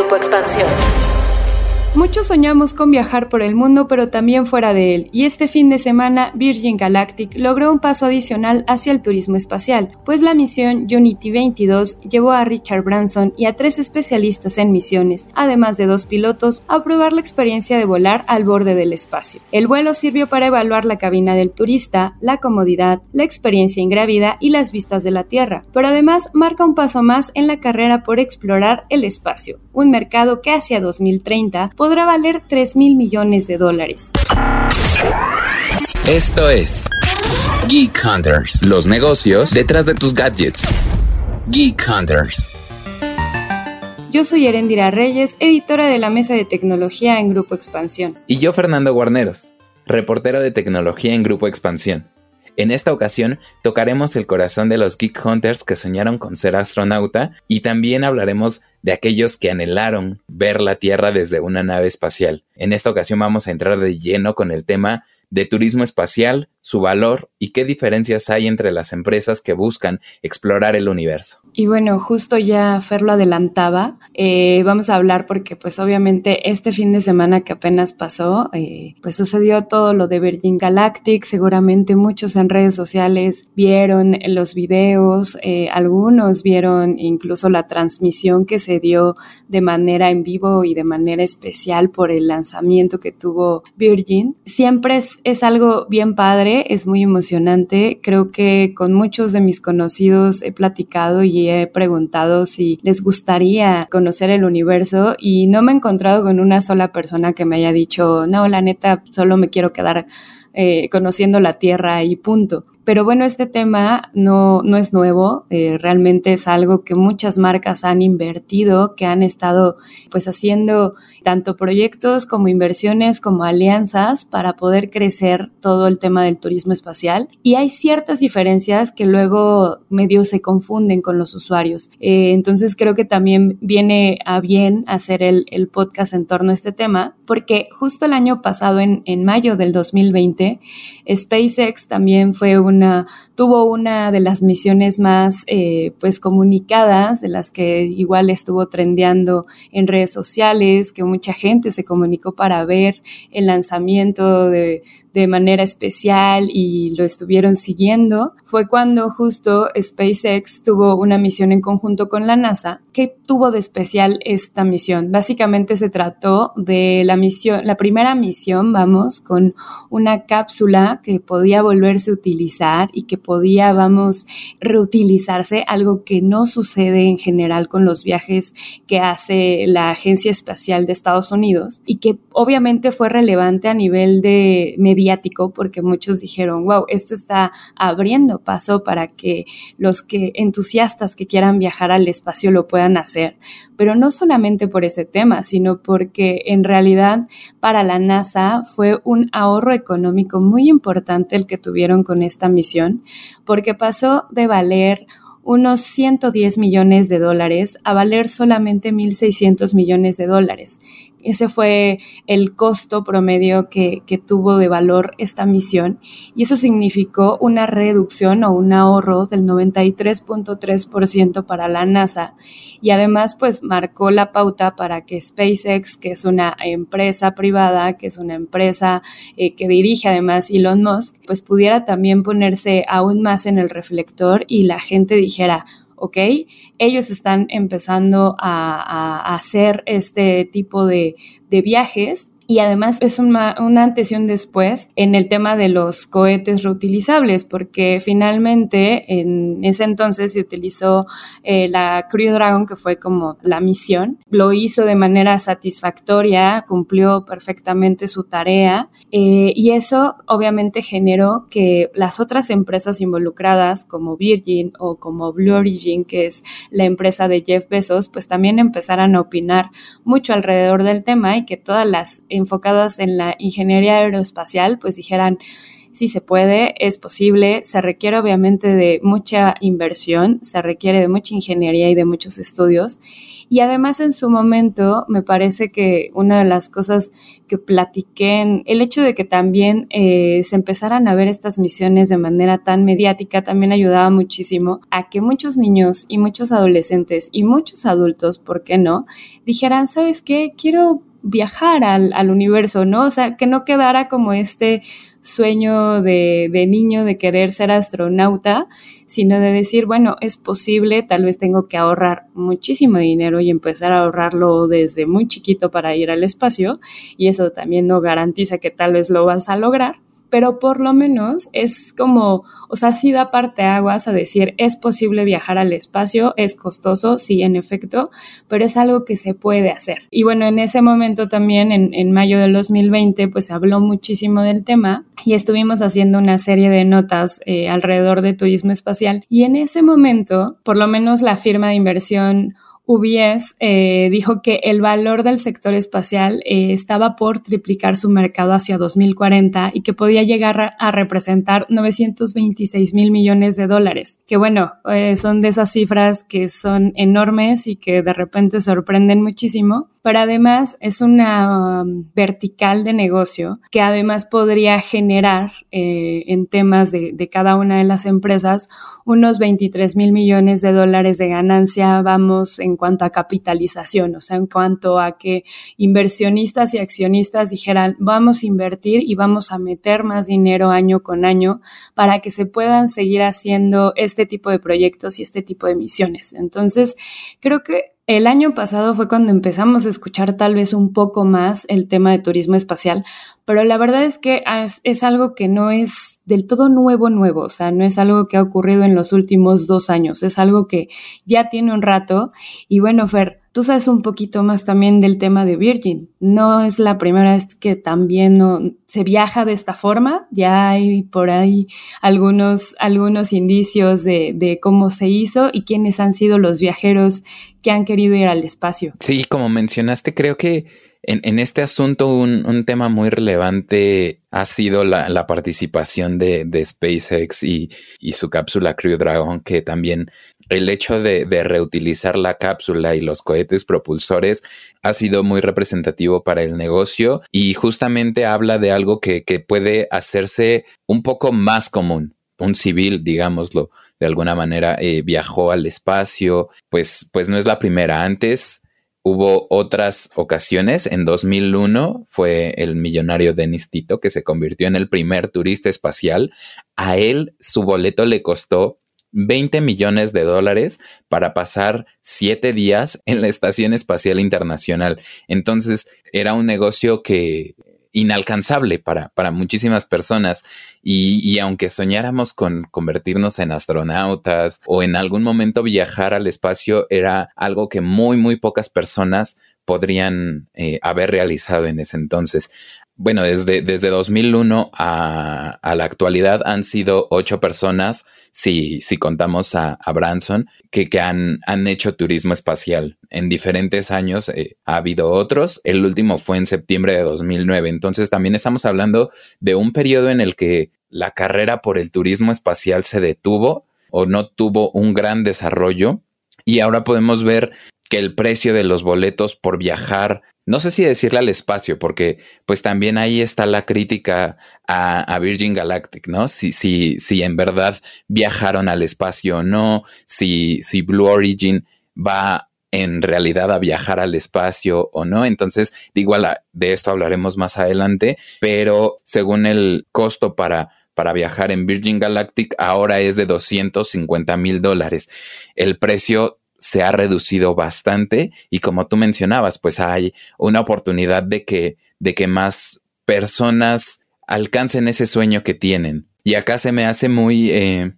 Grupo Expansión. Muchos soñamos con viajar por el mundo, pero también fuera de él, y este fin de semana Virgin Galactic logró un paso adicional hacia el turismo espacial, pues la misión Unity 22 llevó a Richard Branson y a tres especialistas en misiones, además de dos pilotos, a probar la experiencia de volar al borde del espacio. El vuelo sirvió para evaluar la cabina del turista, la comodidad, la experiencia ingrávida y las vistas de la Tierra, pero además marca un paso más en la carrera por explorar el espacio, un mercado que hacia 2030 podrá valer 3 mil millones de dólares. Esto es Geek Hunters, los negocios detrás de tus gadgets. Geek Hunters. Yo soy Erendira Reyes, editora de la Mesa de Tecnología en Grupo Expansión. Y yo Fernando Guarneros, reportero de tecnología en Grupo Expansión. En esta ocasión tocaremos el corazón de los Geek Hunters que soñaron con ser astronauta y también hablaremos de aquellos que anhelaron ver la Tierra desde una nave espacial. En esta ocasión vamos a entrar de lleno con el tema de turismo espacial, su valor y qué diferencias hay entre las empresas que buscan explorar el universo. Y bueno, justo ya Fer lo adelantaba, eh, vamos a hablar porque pues obviamente este fin de semana que apenas pasó, eh, pues sucedió todo lo de Virgin Galactic, seguramente muchos en redes sociales vieron los videos, eh, algunos vieron incluso la transmisión que se dio de manera en vivo y de manera especial por el lanzamiento que tuvo Virgin. Siempre es, es algo bien padre, es muy emocionante, creo que con muchos de mis conocidos he platicado y he preguntado si les gustaría conocer el universo y no me he encontrado con una sola persona que me haya dicho, no, la neta, solo me quiero quedar eh, conociendo la Tierra y punto. Pero bueno, este tema no, no es nuevo, eh, realmente es algo que muchas marcas han invertido, que han estado pues haciendo tanto proyectos como inversiones como alianzas para poder crecer todo el tema del turismo espacial. Y hay ciertas diferencias que luego medio se confunden con los usuarios. Eh, entonces creo que también viene a bien hacer el, el, podcast en torno a este tema, porque justo el año pasado, en, en mayo del 2020, SpaceX también fue un tuvo una de las misiones más eh, pues comunicadas, de las que igual estuvo trendeando en redes sociales, que mucha gente se comunicó para ver el lanzamiento de, de manera especial y lo estuvieron siguiendo, fue cuando justo SpaceX tuvo una misión en conjunto con la NASA. ¿Qué tuvo de especial esta misión? Básicamente se trató de la misión, la primera misión, vamos, con una cápsula que podía volverse a utilizar y que podía, vamos, reutilizarse, algo que no sucede en general con los viajes que hace la Agencia Espacial de Estados Unidos y que obviamente fue relevante a nivel de mediático porque muchos dijeron, wow, esto está abriendo paso para que los que entusiastas que quieran viajar al espacio lo puedan hacer. Pero no solamente por ese tema, sino porque en realidad para la NASA fue un ahorro económico muy importante el que tuvieron con esta misión, porque pasó de valer unos 110 millones de dólares a valer solamente 1.600 millones de dólares. Ese fue el costo promedio que, tuvo de valor esta misión. Y eso significó una reducción o un ahorro del 93.3% para la NASA. Y además pues marcó la pauta para que SpaceX, que es una empresa privada, que es una empresa eh, que dirige además Elon Musk, pues pudiera también ponerse aún más en el reflector y la gente dijera, ¿ok? Ellos están empezando a, hacer este tipo de, de viajes y además es una, antes y un después en el tema de los cohetes reutilizables, porque finalmente en ese entonces se utilizó eh, la Crew Dragon, que fue como la misión, lo hizo de manera satisfactoria, cumplió perfectamente su tarea eh, y eso obviamente generó que las otras empresas involucradas como Virgin o como Blue Origin, que es la empresa de Jeff Bezos, pues también empezaran a opinar mucho alrededor del tema y que todas las enfocadas en la ingeniería aeroespacial, pues dijeran, sí se puede, es posible, se requiere obviamente de mucha inversión, se requiere de mucha ingeniería y de muchos estudios. Y además en su momento me parece que una de las cosas que platiqué, el hecho de que también eh, se empezaran a ver estas misiones de manera tan mediática, también ayudaba muchísimo a que muchos niños y muchos adolescentes y muchos adultos, ¿por qué no?, dijeran, ¿sabes qué? Quiero viajar al, al, universo, ¿no? O sea, que no quedara como este sueño de, de, niño de querer ser astronauta, sino de decir, bueno, es posible, tal vez tengo que ahorrar muchísimo dinero y empezar a ahorrarlo desde muy chiquito para ir al espacio, y eso también no garantiza que tal vez lo vas a lograr, pero por lo menos es como, o sea, sí da parte aguas a decir, es posible viajar al espacio, es costoso, sí, en efecto, pero es algo que se puede hacer. Y bueno, en ese momento también, en, en mayo del 2020, pues se habló muchísimo del tema y estuvimos haciendo una serie de notas eh, alrededor de turismo espacial. Y en ese momento, por lo menos la firma de inversión UBS eh, dijo que el valor del sector espacial eh, estaba por triplicar su mercado hacia 2040 y que podía llegar a, representar 926 mil millones de dólares. Que bueno, eh, son de esas cifras que son enormes y que de repente sorprenden muchísimo pero además es una um, vertical de negocio que además podría generar eh, en temas de, de, cada una de las empresas unos 23 mil millones de dólares de ganancia, vamos, en cuanto a capitalización, o sea, en cuanto a que inversionistas y accionistas dijeran, vamos a invertir y vamos a meter más dinero año con año para que se puedan seguir haciendo este tipo de proyectos y este tipo de misiones. Entonces, creo que el año pasado fue cuando empezamos a escuchar tal vez un poco más el tema de turismo espacial, pero la verdad es que es, algo que no es del todo nuevo, nuevo, o sea, no es algo que ha ocurrido en los últimos dos años, es algo que ya tiene un rato. Y bueno, Fer, Tú sabes un poquito más también del tema de Virgin. No es la primera vez que también se viaja de esta forma. Ya hay por ahí algunos, algunos indicios de, de cómo se hizo y quiénes han sido los viajeros que han querido ir al espacio. Sí, como mencionaste, creo que en, en este asunto un, un, tema muy relevante ha sido la, la participación de, de SpaceX y, y, su cápsula Crew Dragon, que también el hecho de, de, reutilizar la cápsula y los cohetes propulsores ha sido muy representativo para el negocio y justamente habla de algo que, que puede hacerse un poco más común. Un civil, digámoslo, de alguna manera eh, viajó al espacio, pues, pues no es la primera. Antes hubo otras ocasiones. En 2001 fue el millonario Denis Tito que se convirtió en el primer turista espacial. A él su boleto le costó 20 millones de dólares para pasar siete días en la Estación Espacial Internacional. Entonces era un negocio que inalcanzable para, para muchísimas personas. Y, y, aunque soñáramos con convertirnos en astronautas o en algún momento viajar al espacio, era algo que muy, muy pocas personas podrían eh, haber realizado en ese entonces bueno, desde, desde 2001 a, a, la actualidad han sido ocho personas, si, si contamos a, a Branson, que, que han, han, hecho turismo espacial. En diferentes años eh, ha habido otros. El último fue en septiembre de 2009. Entonces también estamos hablando de un periodo en el que la carrera por el turismo espacial se detuvo o no tuvo un gran desarrollo. Y ahora podemos ver que el precio de los boletos por viajar no sé si decirle al espacio, porque pues también ahí está la crítica a, Virgin Galactic, ¿no? Si, si, si en verdad viajaron al espacio o no, si, si Blue Origin va en realidad a viajar al espacio o no. Entonces, igual de esto hablaremos más adelante, pero según el costo para para viajar en Virgin Galactic ahora es de 250 mil dólares. El precio se ha reducido bastante y como tú mencionabas, pues hay una oportunidad de que, de que más personas alcancen ese sueño que tienen. Y acá se me hace muy eh,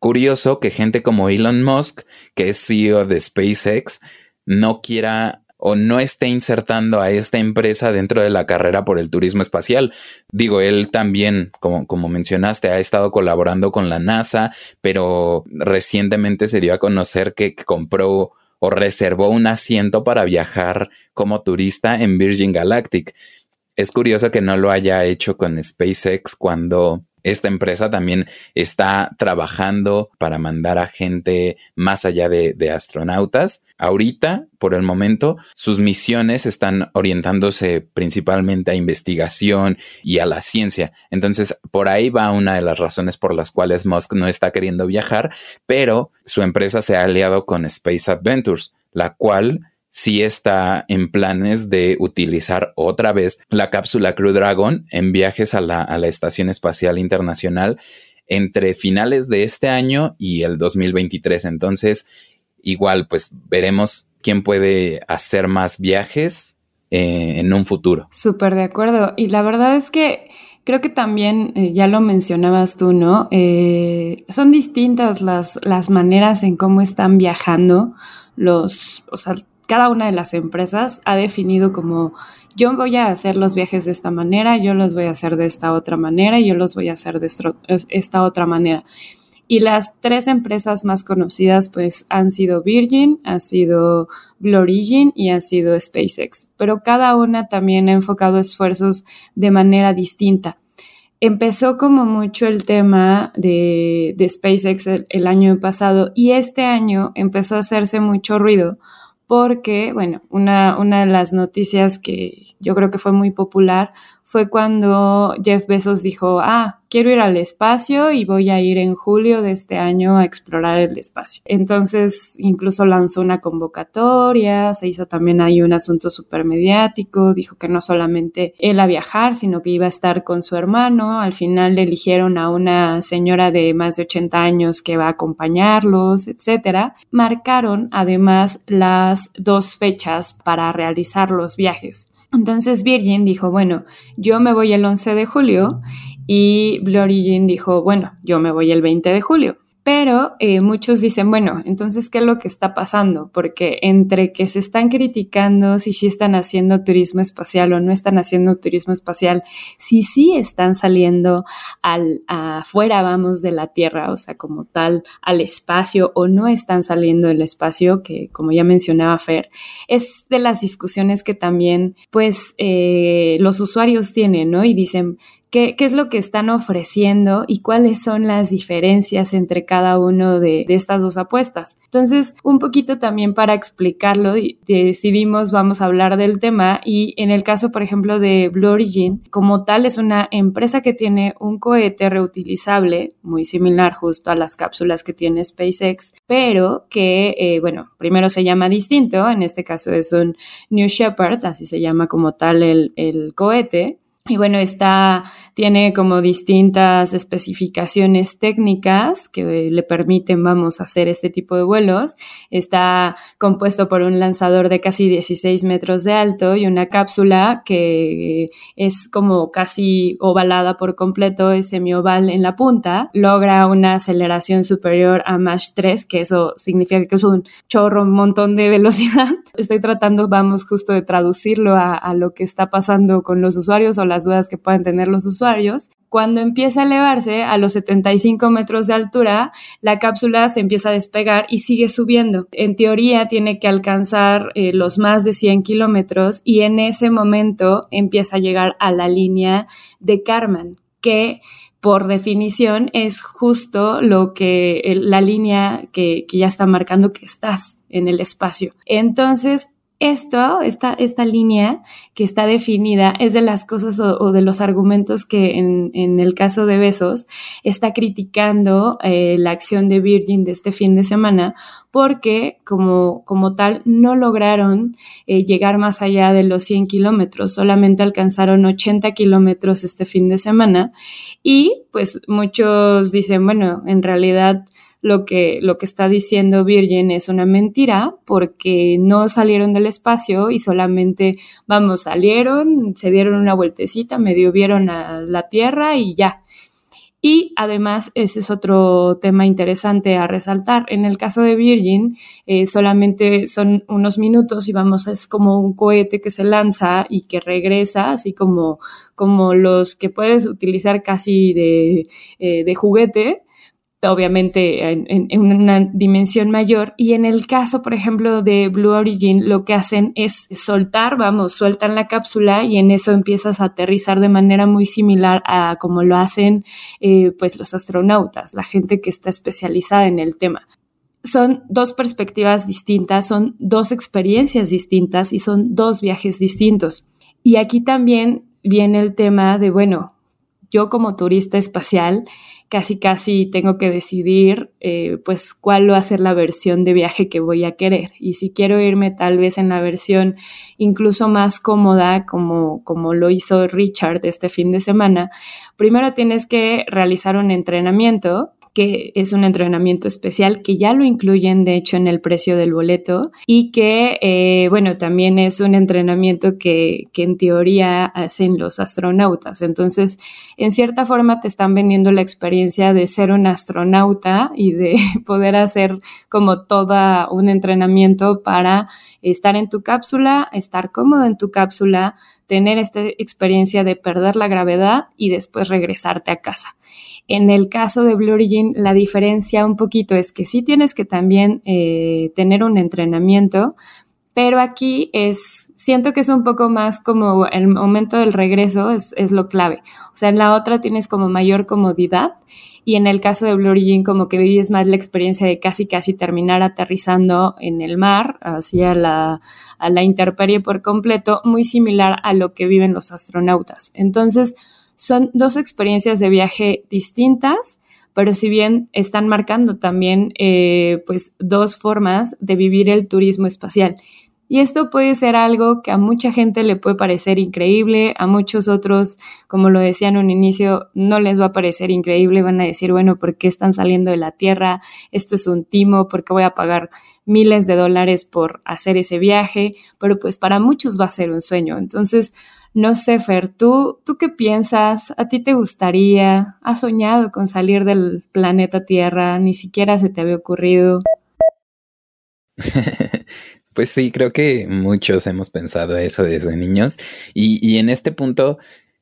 curioso que gente como Elon Musk, que es CEO de SpaceX, no quiera o no esté insertando a esta empresa dentro de la carrera por el turismo espacial. Digo, él también, como, como mencionaste, ha estado colaborando con la NASA, pero recientemente se dio a conocer que compró o reservó un asiento para viajar como turista en Virgin Galactic. Es curioso que no lo haya hecho con SpaceX cuando esta empresa también está trabajando para mandar a gente más allá de, astronautas. Ahorita, por el momento, sus misiones están orientándose principalmente a investigación y a la ciencia. Entonces, por ahí va una de las razones por las cuales Musk no está queriendo viajar, pero su empresa se ha aliado con Space Adventures, la cual sí está en planes de utilizar otra vez la cápsula Crew Dragon en viajes a la, Estación Espacial Internacional entre finales de este año y el 2023. Entonces, igual, pues veremos quién puede hacer más viajes eh, en un futuro. Súper de acuerdo. Y la verdad es que creo que también, eh, ya lo mencionabas tú, ¿no? Eh, son distintas las, las maneras en cómo están viajando los, o sea, cada una de las empresas ha definido como yo voy a hacer los viajes de esta manera, yo los voy a hacer de esta otra manera yo los voy a hacer de esta otra manera. Y las tres empresas más conocidas pues han sido Virgin, ha sido Blue Origin y ha sido SpaceX, pero cada una también ha enfocado esfuerzos de manera distinta. Empezó como mucho el tema de, SpaceX el año pasado y este año empezó a hacerse mucho ruido porque, bueno, una, una de las noticias que yo creo que fue muy popular fue cuando Jeff Bezos dijo, ah, quiero ir al espacio y voy a ir en julio de este año a explorar el espacio. Entonces, incluso lanzó una convocatoria, se hizo también ahí un asunto súper mediático, dijo que no solamente él a viajar, sino que iba a estar con su hermano. Al final le eligieron a una señora de más de 80 años que va a acompañarlos, etcétera. Marcaron además las dos fechas para realizar los viajes. Entonces Virgin dijo, bueno, yo me voy el 11 de julio y Blue Origin dijo, bueno, yo me voy el 20 de julio. Pero eh, muchos dicen, bueno, entonces, ¿qué es lo que está pasando? Porque entre que se están criticando si sí están haciendo turismo espacial o no están haciendo turismo espacial, si sí están saliendo al, afuera, vamos, de la Tierra, o sea, como tal, al espacio o no están saliendo del espacio, que como ya mencionaba Fer, es de las discusiones que también, pues, eh, los usuarios tienen, ¿no? Y dicen, qué, es lo que están ofreciendo y cuáles son las diferencias entre cada uno de, estas dos apuestas. Entonces, un poquito también para explicarlo, decidimos, vamos a hablar del tema y en el caso, por ejemplo, de Blue Origin, como tal, es una empresa que tiene un cohete reutilizable, muy similar justo a las cápsulas que tiene SpaceX, pero que, eh, bueno, primero se llama distinto, en este caso es un New Shepard, así se llama como tal el, el cohete, y bueno, está, tiene como distintas especificaciones técnicas que le permiten, vamos, a hacer este tipo de vuelos. Está compuesto por un lanzador de casi 16 metros de alto y una cápsula que es como casi ovalada por completo, es semioval en la punta. Logra una aceleración superior a Mach 3, que eso significa que es un chorro, un montón de velocidad. Estoy tratando, vamos, justo de traducirlo a, a lo que está pasando con los usuarios o las dudas que puedan tener los usuarios. Cuando empieza a elevarse a los 75 metros de altura, la cápsula se empieza a despegar y sigue subiendo. En teoría tiene que alcanzar eh, los más de 100 kilómetros y en ese momento empieza a llegar a la línea de Karman, que por definición es justo lo que la línea que ya está marcando que estás en el espacio. Entonces, esto, esta, esta línea que está definida es de las cosas o, de los argumentos que en, en, el caso de Besos está criticando eh, la acción de Virgin de este fin de semana porque como, como tal no lograron eh, llegar más allá de los 100 kilómetros, solamente alcanzaron 80 kilómetros este fin de semana y pues muchos dicen, bueno, en realidad lo que, lo que está diciendo Virgin es una mentira porque no salieron del espacio y solamente, vamos, salieron, se dieron una vueltecita, medio vieron a la Tierra y ya. Y además, ese es otro tema interesante a resaltar. En el caso de Virgin, eh, solamente son unos minutos y vamos, es como un cohete que se lanza y que regresa, así como, como los que puedes utilizar casi de, eh, de juguete obviamente en, una dimensión mayor. Y en el caso, por ejemplo, de Blue Origin, lo que hacen es soltar, vamos, sueltan la cápsula y en eso empiezas a aterrizar de manera muy similar a como lo hacen eh, pues los astronautas, la gente que está especializada en el tema. Son dos perspectivas distintas, son dos experiencias distintas y son dos viajes distintos. Y aquí también viene el tema de, bueno, yo como turista espacial, casi casi tengo que decidir eh, pues cuál va a ser la versión de viaje que voy a querer. Y si quiero irme tal vez en la versión incluso más cómoda, como, como lo hizo Richard este fin de semana, primero tienes que realizar un entrenamiento que es un entrenamiento especial que ya lo incluyen de hecho en el precio del boleto y que eh, bueno también es un entrenamiento que, que en teoría hacen los astronautas. Entonces en cierta forma te están vendiendo la experiencia de ser un astronauta y de poder hacer como todo un entrenamiento para estar en tu cápsula estar cómodo en tu cápsula tener esta experiencia de perder la gravedad y después regresarte a casa. En el caso de Blue Origin, la diferencia un poquito es que sí tienes que también eh, tener un entrenamiento, pero aquí es, siento que es un poco más como el momento del regreso es, es lo clave. O sea, en la otra tienes como mayor comodidad y en el caso de Blue Origin como que vives más la experiencia de casi casi terminar aterrizando en el mar, hacia la, a la intemperie por completo, muy similar a lo que viven los astronautas. Entonces, son dos experiencias de viaje distintas, pero si bien están marcando también eh, pues dos formas de vivir el turismo espacial. Y esto puede ser algo que a mucha gente le puede parecer increíble, a muchos otros, como lo decía en un inicio, no les va a parecer increíble, van a decir, bueno, ¿por qué están saliendo de la Tierra? Esto es un timo, ¿por qué voy a pagar miles de dólares por hacer ese viaje? Pero pues para muchos va a ser un sueño. Entonces, no sé, Fer, ¿tú, ¿tú qué piensas? ¿A ti te gustaría? ¿Has soñado con salir del planeta Tierra? Ni siquiera se te había ocurrido. pues sí, creo que muchos hemos pensado eso desde niños. Y, en este punto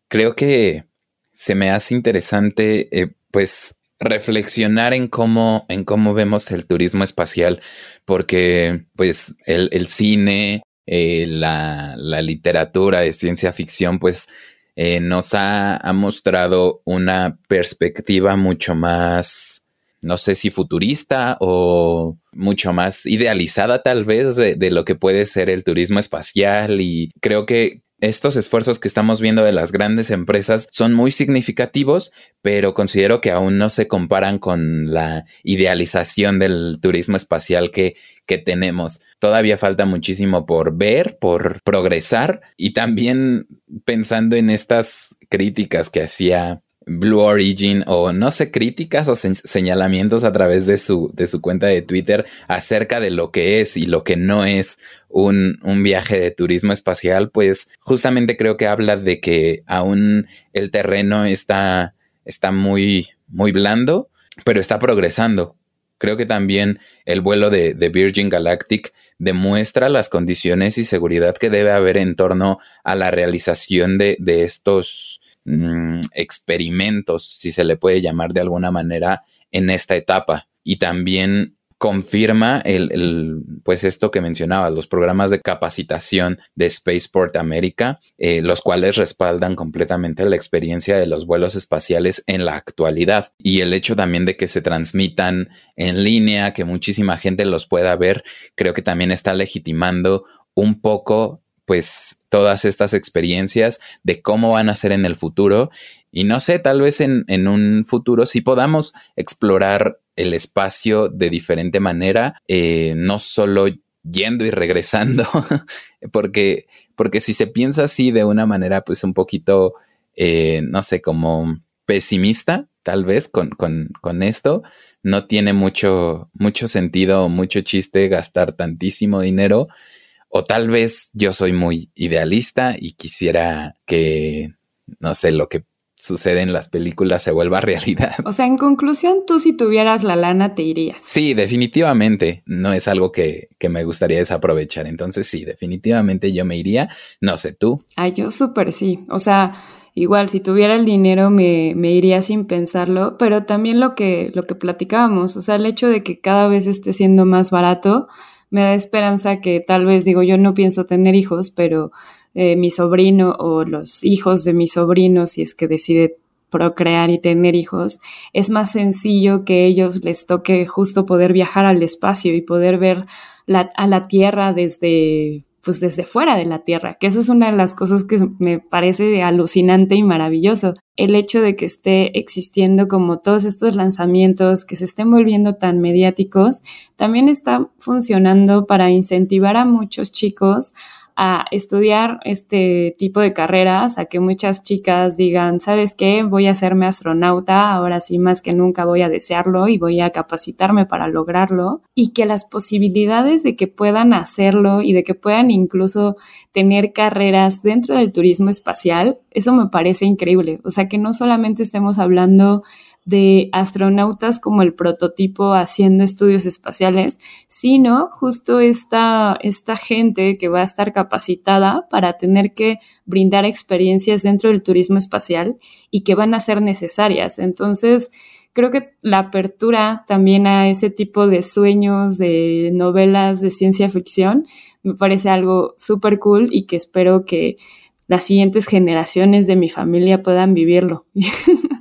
creo que se me hace interesante eh, pues reflexionar en cómo, en cómo vemos el turismo espacial, porque pues el, el cine, eh, la, literatura de ciencia ficción, pues eh, nos ha, mostrado una perspectiva mucho más, no sé si futurista o mucho más idealizada tal vez de, lo que puede ser el turismo espacial y creo que estos esfuerzos que estamos viendo de las grandes empresas son muy significativos, pero considero que aún no se comparan con la idealización del turismo espacial que, que tenemos. Todavía falta muchísimo por ver, por progresar y también pensando en estas críticas que hacía Blue Origin o no sé, críticas o señalamientos a través de su, de su cuenta de Twitter acerca de lo que es y lo que no es un, un, viaje de turismo espacial, pues justamente creo que habla de que aún el terreno está, está muy, muy blando, pero está progresando. Creo que también el vuelo de, de Virgin Galactic demuestra las condiciones y seguridad que debe haber en torno a la realización de, de estos Mm, experimentos, si se le puede llamar de alguna manera, en esta etapa. Y también confirma el, pues esto que mencionaba, los programas de capacitación de Spaceport América, eh, los cuales respaldan completamente la experiencia de los vuelos espaciales en la actualidad y el hecho también de que se transmitan en línea, que muchísima gente los pueda ver, creo que también está legitimando un poco pues todas estas experiencias de cómo van a ser en el futuro. Y no sé, tal vez en, un futuro sí podamos explorar el espacio de diferente manera, eh, no solo yendo y regresando, porque, porque si se piensa así de una manera pues un poquito, eh, no sé, como pesimista, tal vez con, con, con esto, no tiene mucho, mucho sentido, mucho chiste gastar tantísimo dinero o tal vez yo soy muy idealista y quisiera que, no sé, lo que sucede en las películas se vuelva realidad. O sea, en conclusión, tú si tuvieras la lana te irías. Sí, definitivamente. No es algo que, que me gustaría desaprovechar. Entonces sí, definitivamente yo me iría. No sé, tú. Ay, yo súper sí. O sea, igual si tuviera el dinero me, me, iría sin pensarlo, pero también lo que, lo que platicábamos, o sea, el hecho de que cada vez esté siendo más barato me da esperanza que tal vez, digo, yo no pienso tener hijos, pero eh, mi sobrino o los hijos de mi sobrino, si es que decide procrear y tener hijos, es más sencillo que ellos les toque justo poder viajar al espacio y poder ver a la Tierra desde pues desde fuera de la Tierra, que eso es una de las cosas que me parece alucinante y maravilloso. El hecho de que esté existiendo como todos estos lanzamientos, que se estén volviendo tan mediáticos, también está funcionando para incentivar a muchos chicos a estudiar este tipo de carreras, a que muchas chicas digan, ¿sabes qué? Voy a hacerme astronauta, ahora sí más que nunca voy a desearlo y voy a capacitarme para lograrlo, y que las posibilidades de que puedan hacerlo y de que puedan incluso tener carreras dentro del turismo espacial, eso me parece increíble. O sea, que no solamente estemos hablando de astronautas como el prototipo haciendo estudios espaciales, sino justo esta, esta gente que va a estar capacitada para tener que brindar experiencias dentro del turismo espacial y que van a ser necesarias. Entonces, creo que la apertura también a ese tipo de sueños, de novelas de ciencia ficción, me parece algo súper cool y que espero que las siguientes generaciones de mi familia puedan vivirlo.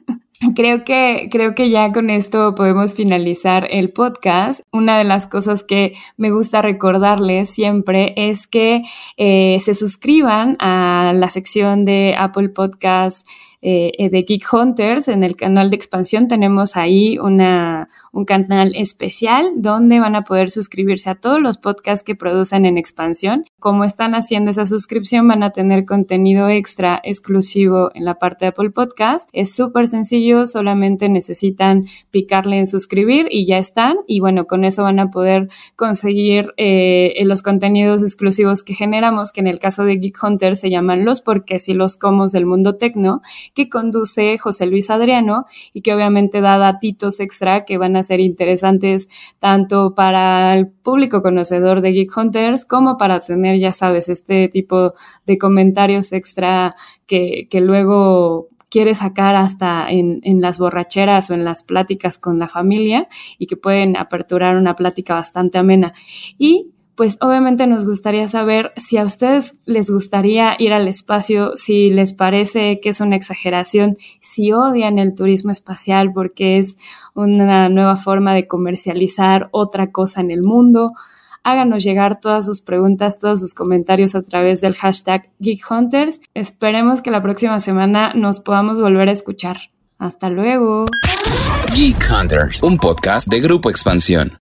Creo que, creo que ya con esto podemos finalizar el podcast. Una de las cosas que me gusta recordarles siempre es que eh, se suscriban a la sección de Apple Podcasts eh, eh, de Geek Hunters. En el canal de expansión tenemos ahí una, un canal especial donde van a poder suscribirse a todos los podcasts que producen en expansión. Como están haciendo esa suscripción, van a tener contenido extra exclusivo en la parte de Apple Podcast. Es súper sencillo, solamente necesitan picarle en suscribir y ya están. Y bueno, con eso van a poder conseguir eh, los contenidos exclusivos que generamos, que en el caso de Geek Hunters se llaman los porqués y los comos del mundo tecno que conduce José Luis Adriano y que obviamente da datitos extra que van a ser interesantes tanto para el público conocedor de Geek Hunters como para tener, ya sabes, este tipo de comentarios extra que, que luego quiere sacar hasta en, en, las borracheras o en las pláticas con la familia y que pueden aperturar una plática bastante amena. Y pues obviamente nos gustaría saber si a ustedes les gustaría ir al espacio, si les parece que es una exageración, si odian el turismo espacial porque es una nueva forma de comercializar otra cosa en el mundo. Háganos llegar todas sus preguntas, todos sus comentarios a través del hashtag GeekHunters. Esperemos que la próxima semana nos podamos volver a escuchar. Hasta luego. Geek Hunters, un podcast de Grupo Expansión.